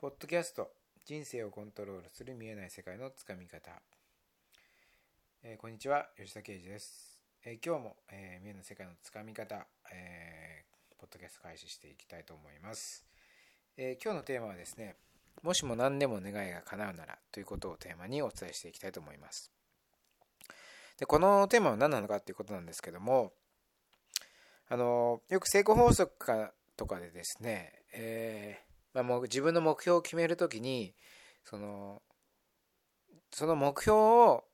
ポッドキャスト人生をコントロールする見えない世界のつかみ方、えー、こんにちは吉田啓二です、えー、今日も、えー、見えない世界のつかみ方、えポッドキャスト開始していきたいと思います、え今日のテーマはですねもしも何でも願いが叶うならということをテーマにお伝えしていきたいと思います。でこのテーマは何なのかということなんですけどもあのよく成功法則かとかでですね、えーまあ、もう自分の目標を決めるときにそのその目標を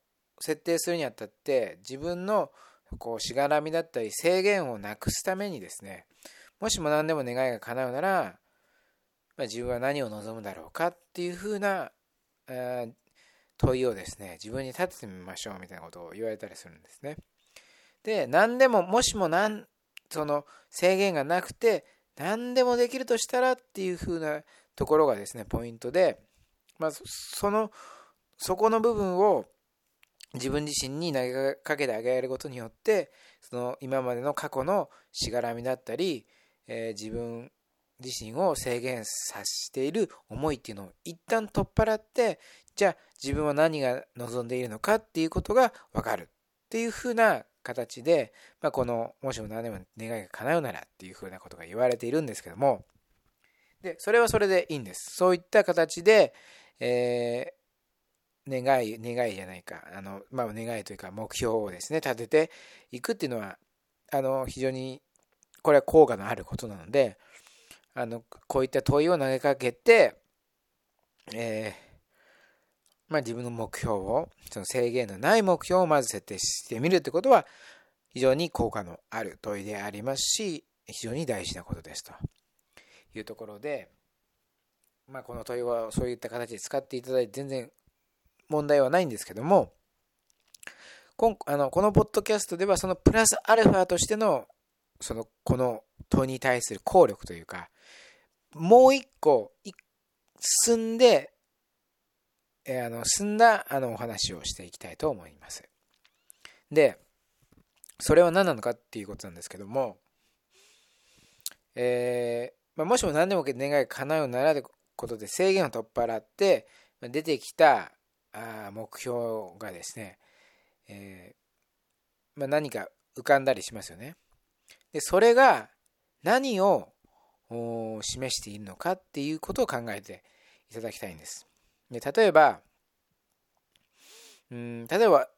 設定するにあたって自分のこうしがらみだったり制限をなくすためにですねもしも何でも願いが叶うなら、まあ、自分は何を望むだろうかっていうふうな、えー、問いをですね自分に立ててみましょうみたいなことを言われたりするんですね。で何でももしも何その制限がなくて何でもできるとしたらっていう風なところがですね、ポイントで、まあ、その、そこの部分を自分自身に投げかけてあげることによって、その今までの過去のしがらみだったり、えー、自分自身を制限させている思いっていうのを一旦取っ払って、じゃあ自分は何が望んでいるのかっていうことがわかるっていう風な形で、まあ、この、もしも何でも願いが叶うならっていうふうなことが言われているんですけども、で、それはそれでいいんです。そういった形で、えー、願い、願いじゃないか、あの、まあ、願いというか目標をですね、立てていくっていうのは、あの、非常に、これは効果のあることなので、あの、こういった問いを投げかけて、えー、まあ、自分の目標を、その制限のない目標をまず設定してみるってことは、非常に効果のある問いでありますし、非常に大事なことですと。いうところで、まあ、この問いはそういった形で使っていただいて全然問題はないんですけども、こあのこのポッドキャストではそのプラスアルファとしてのそのこの問いに対する効力というかもう一個進んでえあの、進んだ、あの、お話をしていきたいと思います。で、それは何なのかっていうことなんですけども、えー、まあ、もしも何でも願いが叶うならということで制限を取っ払って、出てきたあ目標がですね、えー、まあ、何か浮かんだりしますよね。で、それが何を示しているのかっていうことを考えていただきたいんです。で例えば、うん、例えば、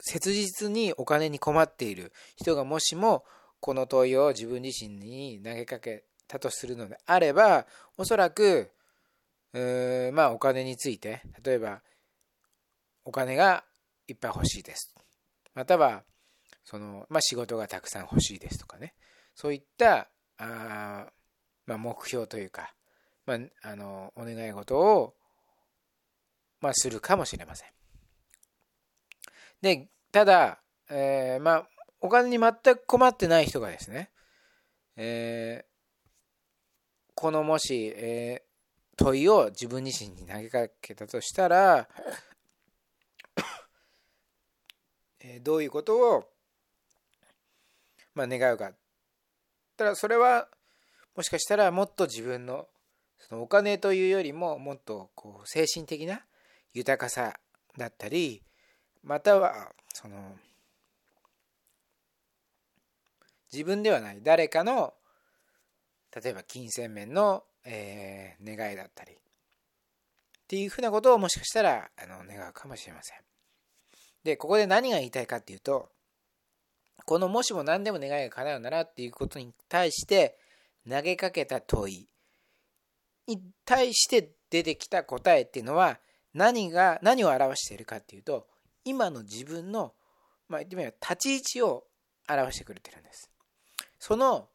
切実にお金に困っている人がもしもこの問いを自分自身に投げかけたとするのであれば、おそらく、うまあお金について、例えば、お金がいっぱい欲しいです。または、その、まあ仕事がたくさん欲しいですとかね。そういった、あまあ目標というか、まあ、あの、お願い事をまあ、するかもしれません。で、ただ、えー、まあ、お金に全く困ってない人がですね、えー、このもし、えー、問いを自分自身に投げかけたとしたら、えー、どういうことを、まあ、願うか。ただ、それは、もしかしたらもっと自分のそのお金というよりももっとこう精神的な豊かさだったりまたはその自分ではない誰かの例えば金銭面の、えー、願いだったりっていうふうなことをもしかしたらあの願うかもしれません。でここで何が言いたいかっていうとこのもしも何でも願いが叶うならっていうことに対して投げかけた問いに対して出てきた答えっていうのは何が何を表しているかっていうと今の自分の、まあ、言ってみれば立ち位置を表してくれてるんです。その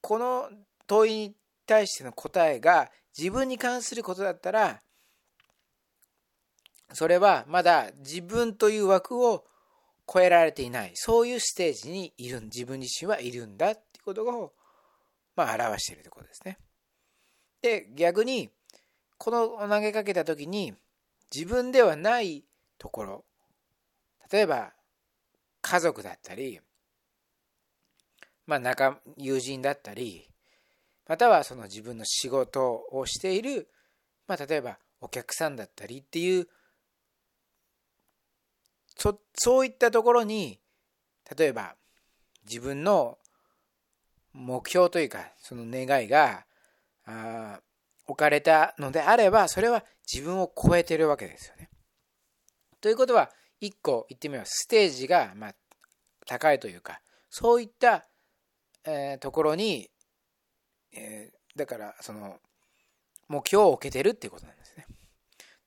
この問いに対しての答えが自分に関することだったらそれはまだ自分という枠を超えられていない。そういうステージにいる自分自身はいるんだっていうことを、まあ、表しているということですね。で逆にこの投げかけた時に自分ではないところ。例えば家族だったりまあ仲友人だったり、またはその自分の仕事をしている、まあ、例えばお客さんだったりっていうそそういったところに例えば自分の目標というかその願いがあ置かれたのであればそれは自分を超えてるわけですよね。ということは一個言ってみますステージがまあ高いというかそういった、えー、ところに、えー、だからその目標を置けてるっていうことなんですね。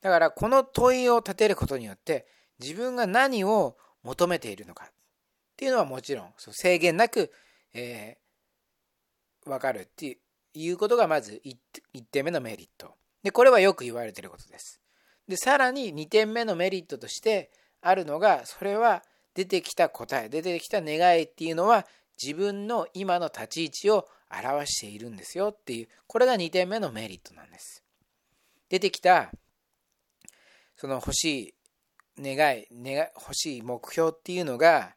だからこの問いを立てることによって自分が何を求めているのかっていうのはもちろん制限なく、えー、分かるっていういうことがまず 1, 1点目のメリット。で、これはよく言われていることです。で、さらに2点目のメリットとしてあるのが、それは出てきた答え、出てきた願いっていうのは自分の今の立ち位置を表しているんですよっていう、これが2点目のメリットなんです。出てきた、その欲しい願い、願欲しい目標っていうのが、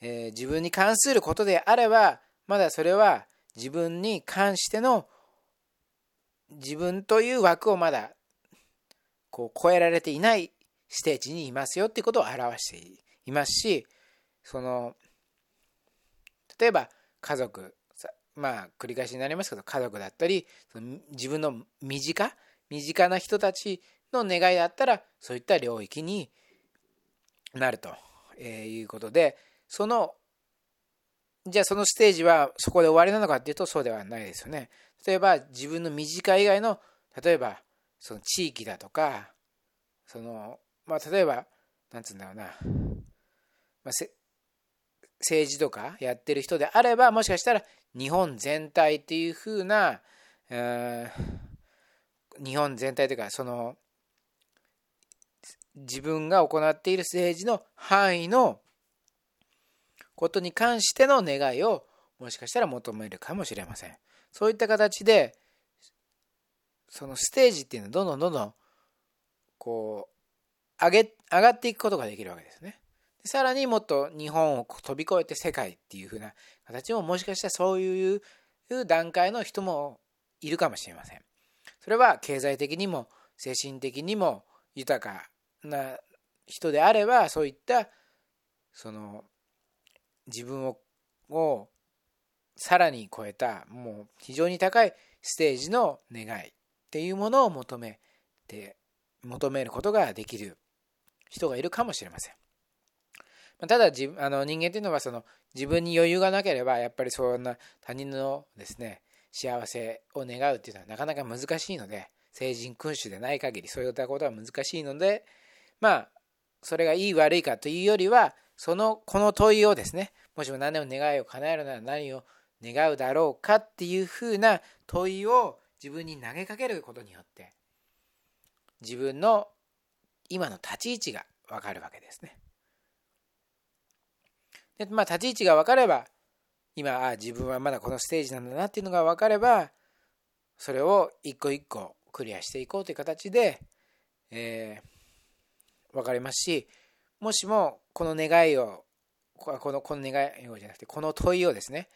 えー、自分に関することであれば、まだそれは自分に関しての自分という枠をまだこう超えられていないステージにいますよっていうことを表していますし、その、例えば家族、まあ繰り返しになりますけど、家族だったり、その自分の身近、身近な人たちの願いだったら、そういった領域になるとえいうことで、その、じゃあそのステージはそこで終わりなのかっていうとそうではないですよね。例えば自分の身近以外の、例えばその地域だとか、その、まあ例えば、なんつうんだろうな、まあ、政治とかやってる人であれば、もしかしたら日本全体っていうふうな、日本全体というか、その、自分が行っている政治の範囲のことに関しての願いをもしかしたら求めるかもしれません。そういった形で、そのステージっていうのはどんどんどんどん、こう、上げ、上がっていくことができるわけですね。さらにもっと日本を飛び越えて世界っていう風な形ももしかしたらそういう段階の人もいるかもしれません。それは経済的にも精神的にも豊かな人であればそういったその自分ををさらに超えたもう非常に高いステージの願いっていうものを求めて求めることができる人がいるかもしれません。ただ自あの人間っていうのはその自分に余裕がなければやっぱりそんな他人のですね幸せを願うっていうのはなかなか難しいので成人君主でない限りそういったことは難しいのでまあそれがいい悪いかというよりはそのこの問いをですねもしも何でも願いを叶えるなら何を願うだろうかっていうふうな問いを自分に投げかけることによって自分の今の立ち位置が分かるわけですね。でまあ立ち位置が分かれば今あ自分はまだこのステージなんだなっていうのが分かればそれを一個一個クリアしていこうという形で、えー、分かりますしもしもこの願いをこのこの願いをじゃなくてこの問いをですね、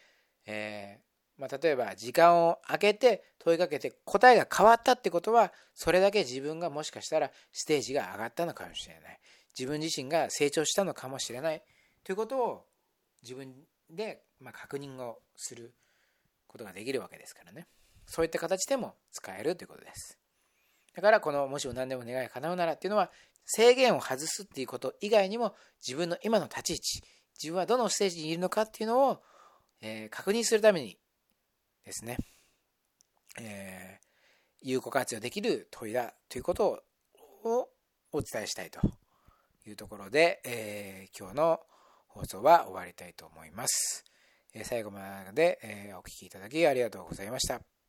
えー、まあ、例えば時間を空けて問いかけて答えが変わったってことはそれだけ自分がもしかしたらステージが上がったのかもしれない。自分自身が成長したのかもしれないということを自分でま確認をすることができるわけですからね。そういった形でも使えるということです。だからこのもしも何でも願いが叶うならっていうのは制限を外すっていうこと以外にも自分の今の立ち位置自分はどのステージにいるのかっていうのを、えー、確認するためにですね、えー、有効活用できる問いだということをお伝えしたいというところで、えー、今日の放送は終わりたいと思います。え最後まで、えお聴きいただきありがとうございました。